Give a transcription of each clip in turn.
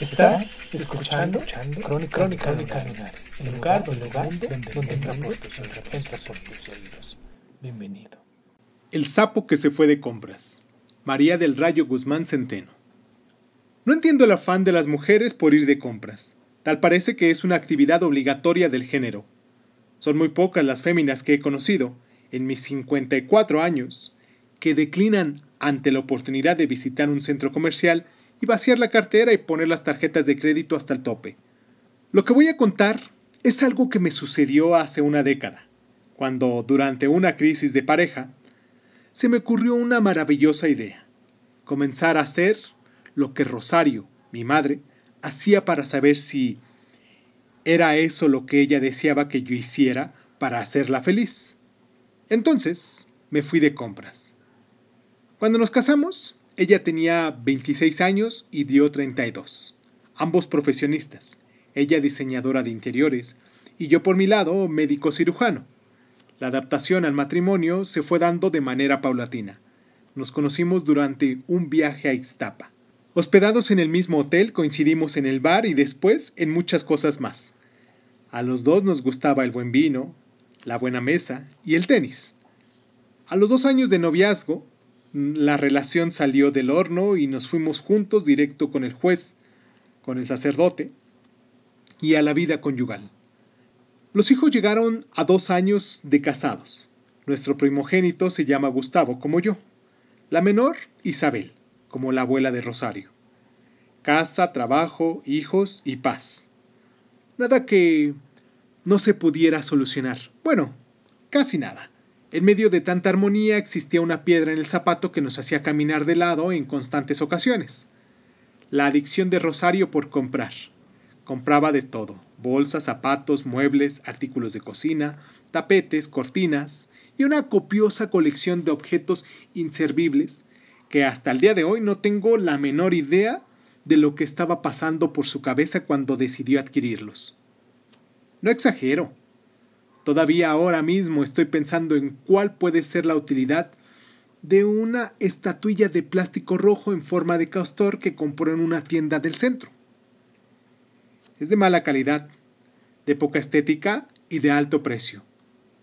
Estás escuchando, Crónica, Crónica Lunares, el lugar, el lugar donde, donde tus entra por tus oídos. Bienvenido. El sapo que se fue de compras. María del Rayo Guzmán Centeno. No entiendo el afán de las mujeres por ir de compras. Tal parece que es una actividad obligatoria del género. Son muy pocas las féminas que he conocido, en mis 54 años, que declinan ante la oportunidad de visitar un centro comercial y vaciar la cartera y poner las tarjetas de crédito hasta el tope. Lo que voy a contar es algo que me sucedió hace una década, cuando, durante una crisis de pareja, se me ocurrió una maravillosa idea. Comenzar a hacer lo que Rosario, mi madre, hacía para saber si era eso lo que ella deseaba que yo hiciera para hacerla feliz. Entonces me fui de compras. Cuando nos casamos, ella tenía 26 años y dio 32, ambos profesionistas, ella diseñadora de interiores y yo por mi lado médico cirujano. La adaptación al matrimonio se fue dando de manera paulatina. Nos conocimos durante un viaje a Ixtapa. Hospedados en el mismo hotel coincidimos en el bar y después en muchas cosas más. A los dos nos gustaba el buen vino, la buena mesa y el tenis. A los dos años de noviazgo, la relación salió del horno y nos fuimos juntos directo con el juez, con el sacerdote y a la vida conyugal. Los hijos llegaron a dos años de casados. Nuestro primogénito se llama Gustavo, como yo. La menor, Isabel, como la abuela de Rosario. Casa, trabajo, hijos y paz. Nada que no se pudiera solucionar. Bueno, casi nada. En medio de tanta armonía existía una piedra en el zapato que nos hacía caminar de lado en constantes ocasiones. La adicción de Rosario por comprar. Compraba de todo, bolsas, zapatos, muebles, artículos de cocina, tapetes, cortinas y una copiosa colección de objetos inservibles que hasta el día de hoy no tengo la menor idea de lo que estaba pasando por su cabeza cuando decidió adquirirlos. No exagero. Todavía ahora mismo estoy pensando en cuál puede ser la utilidad de una estatuilla de plástico rojo en forma de castor que compró en una tienda del centro. Es de mala calidad, de poca estética y de alto precio.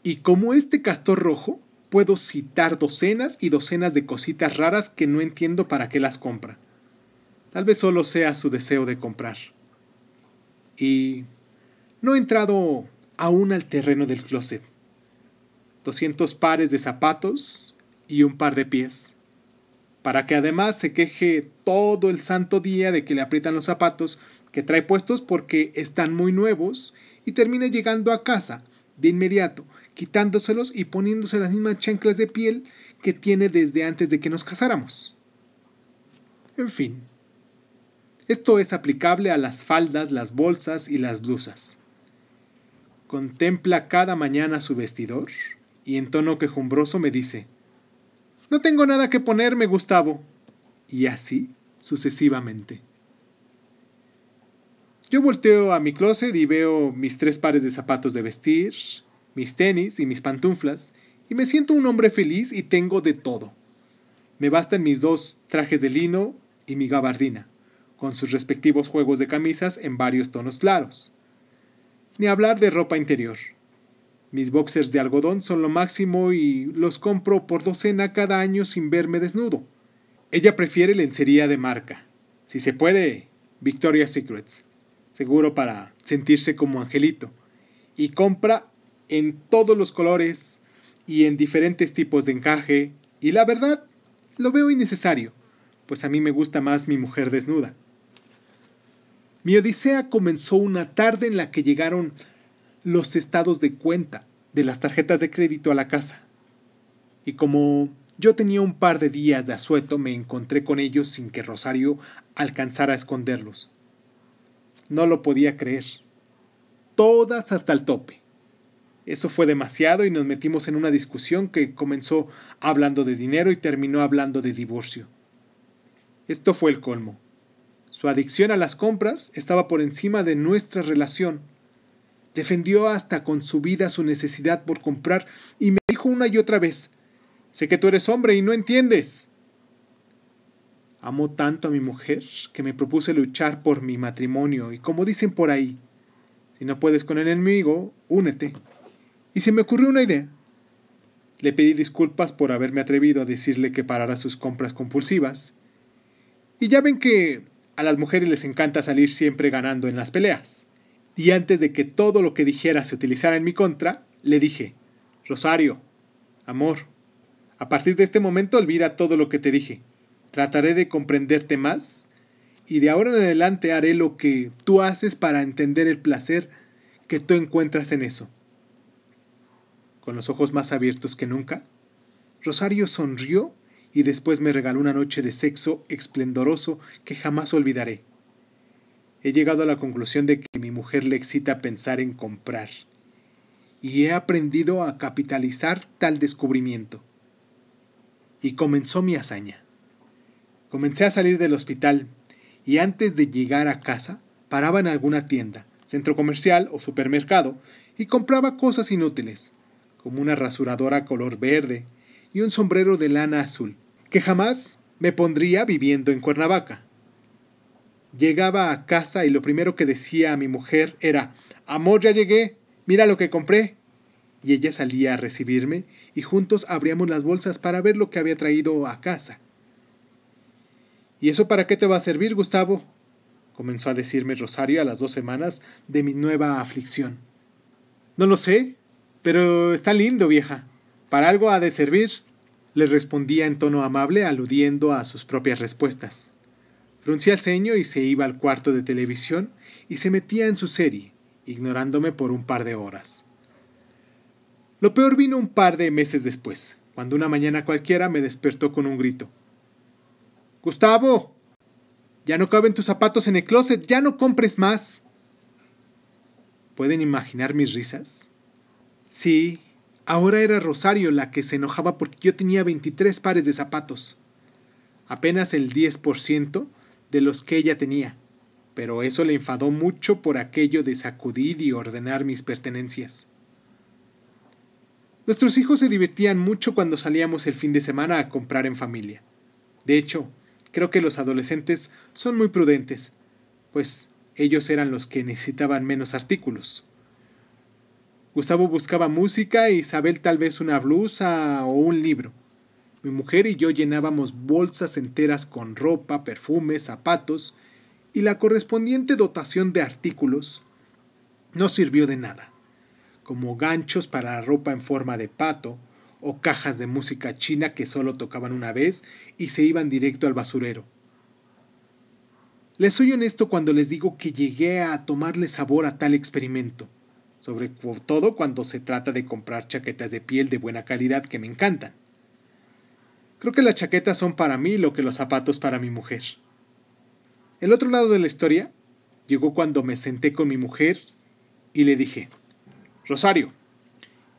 Y como este castor rojo, puedo citar docenas y docenas de cositas raras que no entiendo para qué las compra. Tal vez solo sea su deseo de comprar. Y no he entrado aún al terreno del closet. 200 pares de zapatos y un par de pies. Para que además se queje todo el santo día de que le aprietan los zapatos que trae puestos porque están muy nuevos y termine llegando a casa de inmediato, quitándoselos y poniéndose las mismas chanclas de piel que tiene desde antes de que nos casáramos. En fin, esto es aplicable a las faldas, las bolsas y las blusas. Contempla cada mañana su vestidor y en tono quejumbroso me dice, No tengo nada que ponerme, Gustavo. Y así sucesivamente. Yo volteo a mi closet y veo mis tres pares de zapatos de vestir, mis tenis y mis pantuflas, y me siento un hombre feliz y tengo de todo. Me bastan mis dos trajes de lino y mi gabardina, con sus respectivos juegos de camisas en varios tonos claros. Ni hablar de ropa interior. Mis boxers de algodón son lo máximo y los compro por docena cada año sin verme desnudo. Ella prefiere lencería de marca. Si se puede, Victoria's Secrets. Seguro para sentirse como angelito. Y compra en todos los colores y en diferentes tipos de encaje. Y la verdad, lo veo innecesario, pues a mí me gusta más mi mujer desnuda. Mi odisea comenzó una tarde en la que llegaron los estados de cuenta de las tarjetas de crédito a la casa. Y como yo tenía un par de días de asueto, me encontré con ellos sin que Rosario alcanzara a esconderlos. No lo podía creer. Todas hasta el tope. Eso fue demasiado y nos metimos en una discusión que comenzó hablando de dinero y terminó hablando de divorcio. Esto fue el colmo. Su adicción a las compras estaba por encima de nuestra relación. Defendió hasta con su vida su necesidad por comprar y me dijo una y otra vez, sé que tú eres hombre y no entiendes. Amo tanto a mi mujer que me propuse luchar por mi matrimonio y como dicen por ahí, si no puedes con el enemigo, únete. Y se me ocurrió una idea. Le pedí disculpas por haberme atrevido a decirle que parara sus compras compulsivas. Y ya ven que a las mujeres les encanta salir siempre ganando en las peleas. Y antes de que todo lo que dijera se utilizara en mi contra, le dije, Rosario, amor, a partir de este momento olvida todo lo que te dije. Trataré de comprenderte más y de ahora en adelante haré lo que tú haces para entender el placer que tú encuentras en eso. Con los ojos más abiertos que nunca, Rosario sonrió y después me regaló una noche de sexo esplendoroso que jamás olvidaré. He llegado a la conclusión de que mi mujer le excita pensar en comprar, y he aprendido a capitalizar tal descubrimiento. Y comenzó mi hazaña. Comencé a salir del hospital, y antes de llegar a casa, paraba en alguna tienda, centro comercial o supermercado, y compraba cosas inútiles, como una rasuradora color verde y un sombrero de lana azul, que jamás me pondría viviendo en Cuernavaca. Llegaba a casa y lo primero que decía a mi mujer era, Amor, ya llegué, mira lo que compré. Y ella salía a recibirme y juntos abríamos las bolsas para ver lo que había traído a casa. ¿Y eso para qué te va a servir, Gustavo? comenzó a decirme Rosario a las dos semanas de mi nueva aflicción. No lo sé, pero está lindo, vieja. Para algo ha de servir, le respondía en tono amable aludiendo a sus propias respuestas. Fruncía el ceño y se iba al cuarto de televisión y se metía en su serie, ignorándome por un par de horas. Lo peor vino un par de meses después, cuando una mañana cualquiera me despertó con un grito. Gustavo, ya no caben tus zapatos en el closet, ya no compres más. ¿Pueden imaginar mis risas? Sí, ahora era Rosario la que se enojaba porque yo tenía 23 pares de zapatos. Apenas el 10% de los que ella tenía, pero eso le enfadó mucho por aquello de sacudir y ordenar mis pertenencias. Nuestros hijos se divertían mucho cuando salíamos el fin de semana a comprar en familia. De hecho, Creo que los adolescentes son muy prudentes, pues ellos eran los que necesitaban menos artículos. Gustavo buscaba música Isabel tal vez una blusa o un libro. Mi mujer y yo llenábamos bolsas enteras con ropa, perfumes, zapatos, y la correspondiente dotación de artículos no sirvió de nada, como ganchos para la ropa en forma de pato, o cajas de música china que solo tocaban una vez y se iban directo al basurero. Les soy honesto cuando les digo que llegué a tomarle sabor a tal experimento, sobre todo cuando se trata de comprar chaquetas de piel de buena calidad que me encantan. Creo que las chaquetas son para mí lo que los zapatos para mi mujer. El otro lado de la historia llegó cuando me senté con mi mujer y le dije, Rosario,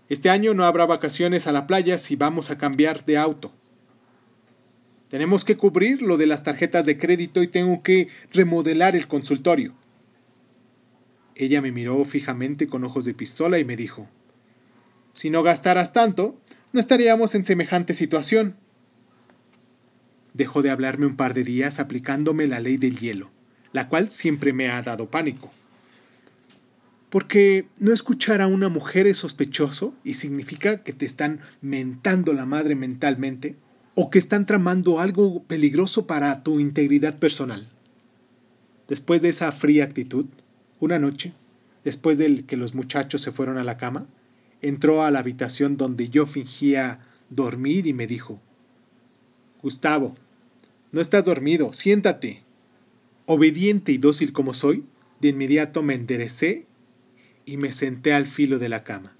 este año no habrá vacaciones a la playa si vamos a cambiar de auto. Tenemos que cubrir lo de las tarjetas de crédito y tengo que remodelar el consultorio. Ella me miró fijamente con ojos de pistola y me dijo, Si no gastaras tanto, no estaríamos en semejante situación. Dejó de hablarme un par de días aplicándome la ley del hielo, la cual siempre me ha dado pánico. Porque no escuchar a una mujer es sospechoso y significa que te están mentando la madre mentalmente o que están tramando algo peligroso para tu integridad personal. Después de esa fría actitud, una noche, después de que los muchachos se fueron a la cama, entró a la habitación donde yo fingía dormir y me dijo, Gustavo, no estás dormido, siéntate. Obediente y dócil como soy, de inmediato me enderecé y me senté al filo de la cama.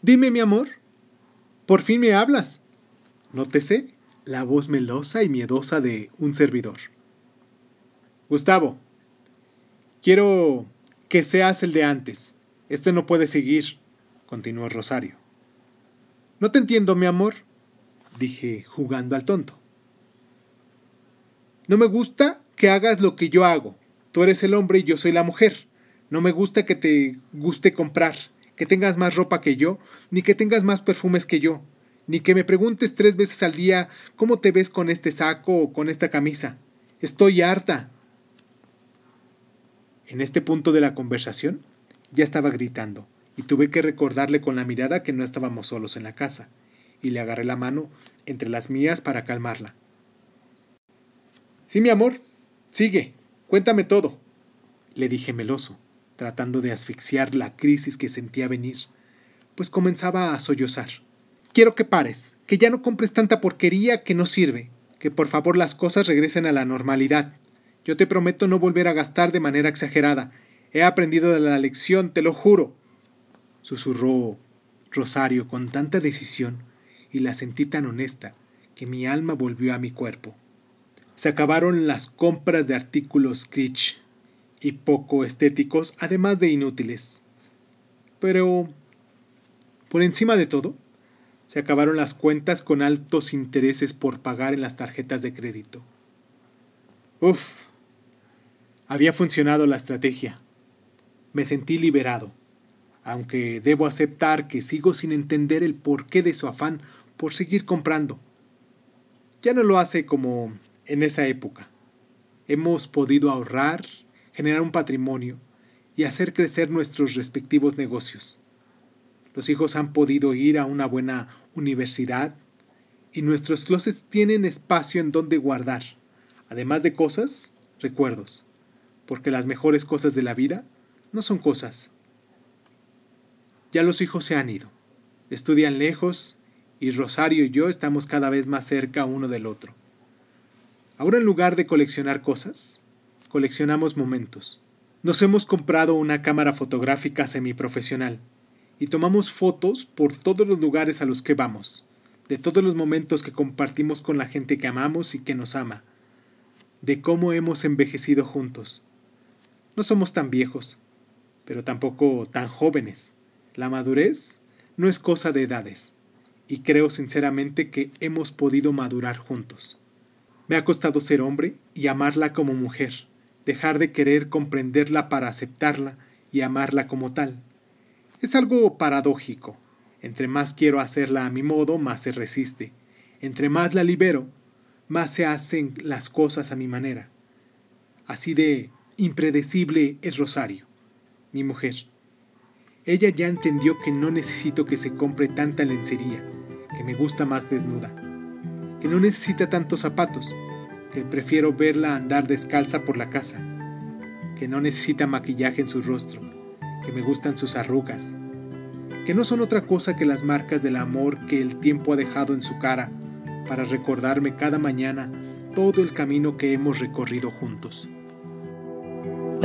Dime, mi amor, por fin me hablas. No te sé. la voz melosa y miedosa de un servidor. Gustavo, quiero que seas el de antes. Este no puede seguir, continuó Rosario. No te entiendo, mi amor, dije jugando al tonto. No me gusta que hagas lo que yo hago. Tú eres el hombre y yo soy la mujer. No me gusta que te guste comprar, que tengas más ropa que yo, ni que tengas más perfumes que yo, ni que me preguntes tres veces al día cómo te ves con este saco o con esta camisa. Estoy harta. En este punto de la conversación ya estaba gritando y tuve que recordarle con la mirada que no estábamos solos en la casa, y le agarré la mano entre las mías para calmarla. Sí, mi amor, sigue, cuéntame todo, le dije meloso, tratando de asfixiar la crisis que sentía venir, pues comenzaba a sollozar. Quiero que pares, que ya no compres tanta porquería que no sirve, que por favor las cosas regresen a la normalidad. Yo te prometo no volver a gastar de manera exagerada. He aprendido de la lección, te lo juro. Susurró Rosario con tanta decisión y la sentí tan honesta que mi alma volvió a mi cuerpo. Se acabaron las compras de artículos Critch y poco estéticos, además de inútiles. Pero, por encima de todo, se acabaron las cuentas con altos intereses por pagar en las tarjetas de crédito. Uf, había funcionado la estrategia. Me sentí liberado, aunque debo aceptar que sigo sin entender el porqué de su afán por seguir comprando. Ya no lo hace como en esa época. Hemos podido ahorrar, generar un patrimonio y hacer crecer nuestros respectivos negocios. Los hijos han podido ir a una buena universidad y nuestros closets tienen espacio en donde guardar, además de cosas, recuerdos, porque las mejores cosas de la vida no son cosas. Ya los hijos se han ido, estudian lejos y Rosario y yo estamos cada vez más cerca uno del otro. Ahora en lugar de coleccionar cosas, coleccionamos momentos. Nos hemos comprado una cámara fotográfica semiprofesional y tomamos fotos por todos los lugares a los que vamos, de todos los momentos que compartimos con la gente que amamos y que nos ama, de cómo hemos envejecido juntos. No somos tan viejos, pero tampoco tan jóvenes. La madurez no es cosa de edades, y creo sinceramente que hemos podido madurar juntos. Me ha costado ser hombre y amarla como mujer, dejar de querer comprenderla para aceptarla y amarla como tal. Es algo paradójico. Entre más quiero hacerla a mi modo, más se resiste. Entre más la libero, más se hacen las cosas a mi manera. Así de impredecible es Rosario, mi mujer. Ella ya entendió que no necesito que se compre tanta lencería, que me gusta más desnuda, que no necesita tantos zapatos, que prefiero verla andar descalza por la casa, que no necesita maquillaje en su rostro, que me gustan sus arrugas, que no son otra cosa que las marcas del amor que el tiempo ha dejado en su cara para recordarme cada mañana todo el camino que hemos recorrido juntos.